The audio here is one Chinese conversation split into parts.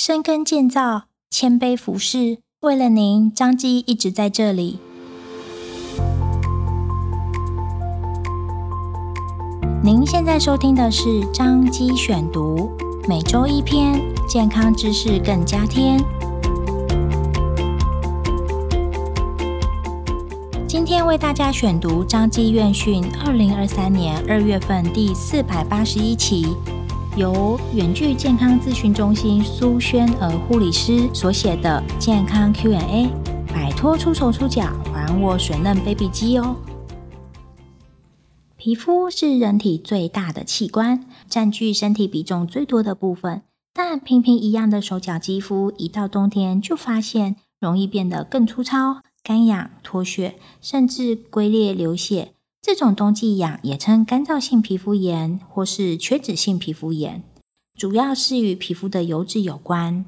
深耕建造，谦卑服侍，为了您，张基一直在这里。您现在收听的是张基选读，每周一篇健康知识更加添。今天为大家选读张基院讯二零二三年二月份第四百八十一期。由远距健康咨询中心苏萱儿护理师所写的健康 Q&A，摆脱出手出脚，还我水嫩 baby 肌哦。皮肤是人体最大的器官，占据身体比重最多的部分。但平平一样的手脚肌肤，一到冬天就发现容易变得更粗糙、干痒、脱屑，甚至龟裂流血。这种冬季痒也称干燥性皮肤炎或是缺脂性皮肤炎，主要是与皮肤的油脂有关。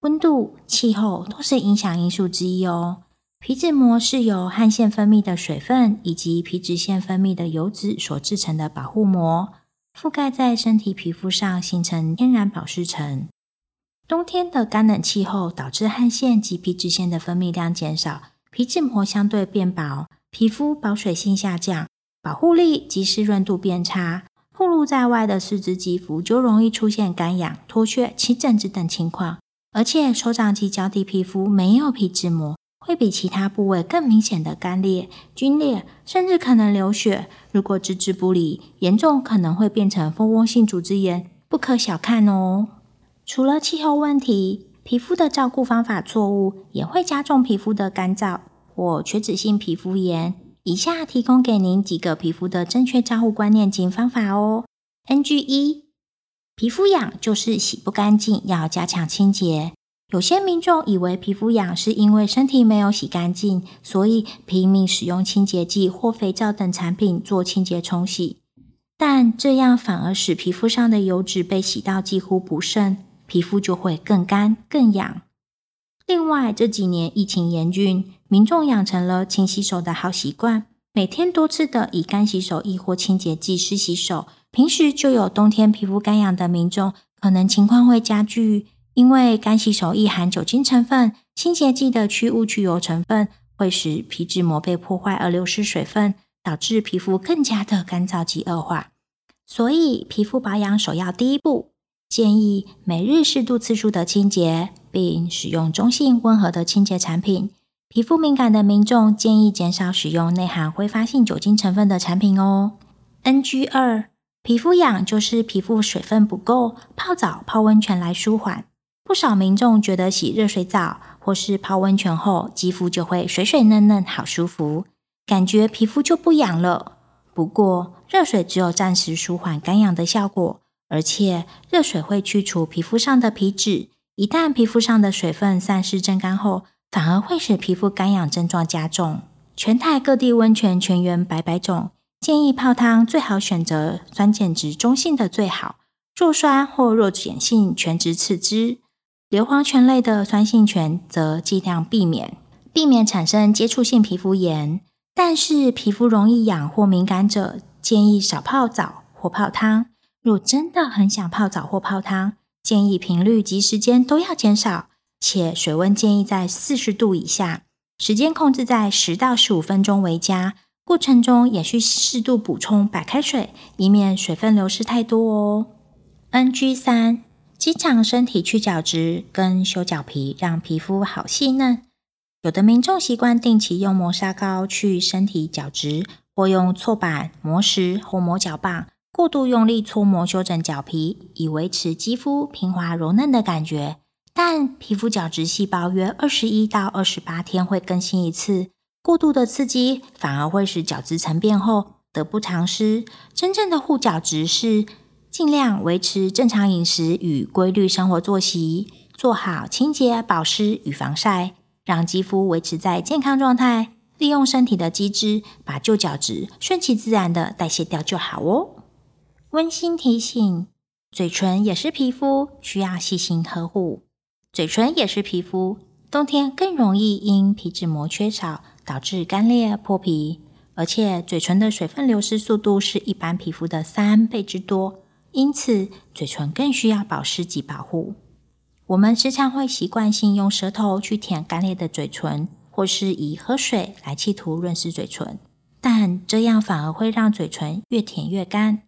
温度、气候都是影响因素之一哦。皮脂膜是由汗腺分泌的水分以及皮脂腺分泌的油脂所制成的保护膜，覆盖在身体皮肤上，形成天然保湿层。冬天的干冷气候导致汗腺及皮脂腺的分泌量减少，皮脂膜相对变薄，皮肤保水性下降。保护力及湿润度变差，暴露在外的四肢肌肤就容易出现干痒、脱屑、起疹子等情况。而且手掌及脚底皮肤没有皮脂膜，会比其他部位更明显的干裂、皲裂，甚至可能流血。如果置之不理，严重可能会变成蜂窝性组织炎，不可小看哦。除了气候问题，皮肤的照顾方法错误，也会加重皮肤的干燥或缺脂性皮肤炎。以下提供给您几个皮肤的正确照护观念及方法哦。NG 一，皮肤痒就是洗不干净，要加强清洁。有些民众以为皮肤痒是因为身体没有洗干净，所以拼命使用清洁剂或肥皂等产品做清洁冲洗，但这样反而使皮肤上的油脂被洗到几乎不剩，皮肤就会更干更痒。另外，这几年疫情严峻，民众养成了勤洗手的好习惯，每天多次的以干洗手液或清洁剂湿洗手。平时就有冬天皮肤干痒的民众，可能情况会加剧，因为干洗手液含酒精成分，清洁剂的去污去油成分会使皮脂膜被破坏而流失水分，导致皮肤更加的干燥及恶化。所以，皮肤保养首要第一步，建议每日适度次数的清洁。并使用中性温和的清洁产品。皮肤敏感的民众建议减少使用内含挥发性酒精成分的产品哦。NG 二，皮肤痒就是皮肤水分不够，泡澡、泡温泉来舒缓。不少民众觉得洗热水澡或是泡温泉后，肌肤就会水水嫩嫩，好舒服，感觉皮肤就不痒了。不过，热水只有暂时舒缓干痒的效果，而且热水会去除皮肤上的皮脂。一旦皮肤上的水分散失蒸干后，反而会使皮肤干痒症状加重。全台各地温泉全员百百种，建议泡汤最好选择酸碱值中性的最好，弱酸或弱碱性泉质次之。硫磺泉类的酸性泉则尽量避免，避免产生接触性皮肤炎。但是皮肤容易痒或敏感者，建议少泡澡或泡汤。若真的很想泡澡或泡汤，建议频率及时间都要减少，且水温建议在四十度以下，时间控制在十到十五分钟为佳。过程中也需适度补充白开水，以免水分流失太多哦。NG 三，经常身体去角质跟修脚皮，让皮肤好细嫩。有的民众习惯定期用磨砂膏去身体角质，或用搓板、磨石或磨脚棒。过度用力搓磨修整脚皮，以维持肌肤平滑柔嫩的感觉。但皮肤角质细胞约二十一到二十八天会更新一次，过度的刺激反而会使角质层变厚，得不偿失。真正的护角质是尽量维持正常饮食与规律生活作息，做好清洁、保湿与防晒，让肌肤维持在健康状态。利用身体的机制，把旧角质顺其自然的代谢掉就好哦。温馨提醒：嘴唇也是皮肤，需要细心呵护。嘴唇也是皮肤，冬天更容易因皮脂膜缺少导致干裂破皮，而且嘴唇的水分流失速度是一般皮肤的三倍之多，因此嘴唇更需要保湿及保护。我们时常会习惯性用舌头去舔干裂的嘴唇，或是以喝水来企图润湿嘴唇，但这样反而会让嘴唇越舔越干。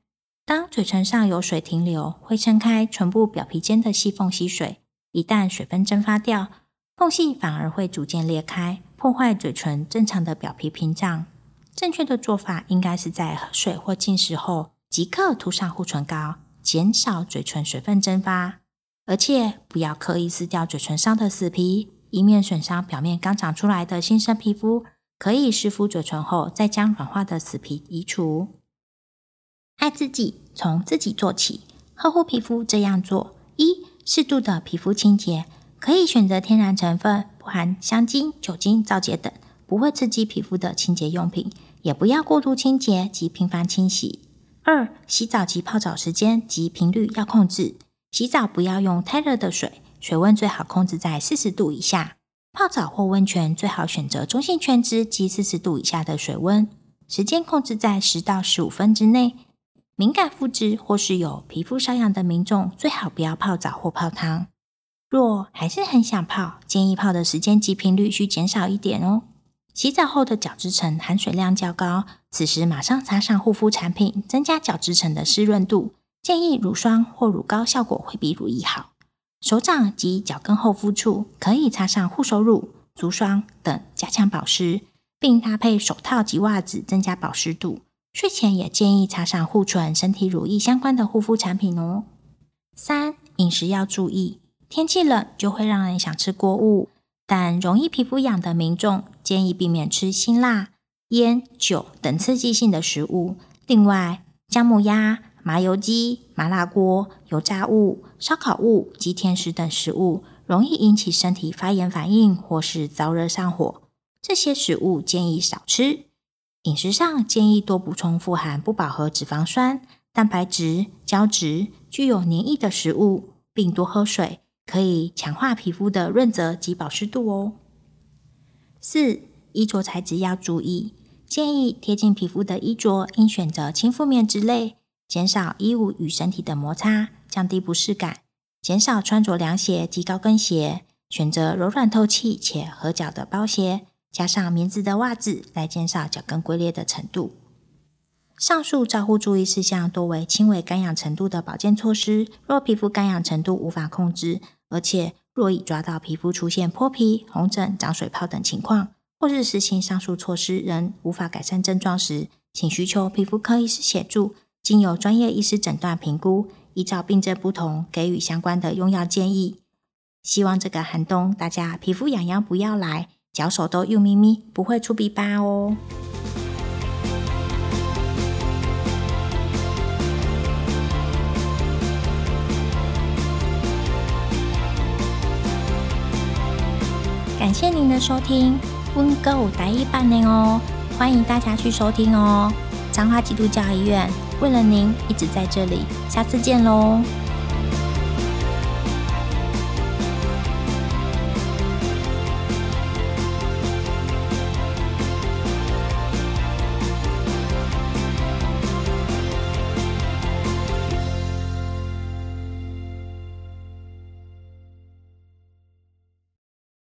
当嘴唇上有水停留，会撑开唇部表皮间的细缝吸水，一旦水分蒸发掉，缝隙反而会逐渐裂开，破坏嘴唇正常的表皮屏障。正确的做法应该是在喝水或进食后即刻涂上护唇膏，减少嘴唇水分蒸发。而且不要刻意撕掉嘴唇上的死皮，以免损伤表面刚长出来的新生皮肤。可以湿敷嘴唇后，再将软化的死皮移除。爱自己，从自己做起，呵护皮肤这样做：一、适度的皮肤清洁，可以选择天然成分，不含香精、酒精、皂洁等，不会刺激皮肤的清洁用品。也不要过度清洁及频繁清洗。二、洗澡及泡澡时间及频率要控制。洗澡不要用太热的水，水温最好控制在四十度以下。泡澡或温泉最好选择中性泉质及四十度以下的水温，时间控制在十到十五分之内。敏感肤质或是有皮肤瘙痒的民众，最好不要泡澡或泡汤。若还是很想泡，建议泡的时间及频率需减少一点哦。洗澡后的角质层含水量较高，此时马上擦上护肤产品，增加角质层的湿润度。建议乳霜或乳膏效果会比乳液好。手掌及脚跟后肤处可以擦上护手乳、足霜等加强保湿，并搭配手套及袜子增加保湿度。睡前也建议擦上护唇、身体乳液相关的护肤产品哦。三、饮食要注意，天气冷就会让人想吃锅物，但容易皮肤痒的民众建议避免吃辛辣、烟、酒等刺激性的食物。另外，姜母鸭。麻油鸡、麻辣锅、油炸物、烧烤物及甜食等食物，容易引起身体发炎反应或是燥热上火。这些食物建议少吃。饮食上建议多补充富含不饱和脂肪酸、蛋白质、胶质、具有黏液的食物，并多喝水，可以强化皮肤的润泽及保湿度哦。四、衣着材质要注意，建议贴近皮肤的衣着应选择轻负面之类。减少衣物与身体的摩擦，降低不适感；减少穿着凉鞋及高跟鞋，选择柔软透气且合脚的包鞋，加上棉质的袜子来减少脚跟龟裂的程度。上述照护注意事项多为轻微干痒程度的保健措施。若皮肤干痒程度无法控制，而且若已抓到皮肤出现脱皮、红疹、长水泡等情况，或是实行上述措施仍无法改善症状时，请寻求皮肤科医师协助。经由专业医师诊断评估，依照病症不同给予相关的用药建议。希望这个寒冬大家皮肤痒痒不要来，脚手都幼咪咪，不会出鼻疤哦。感谢您的收听，温哥五台语版的哦，欢迎大家去收听哦。彰化基督教医院。为了您，一直在这里。下次见喽。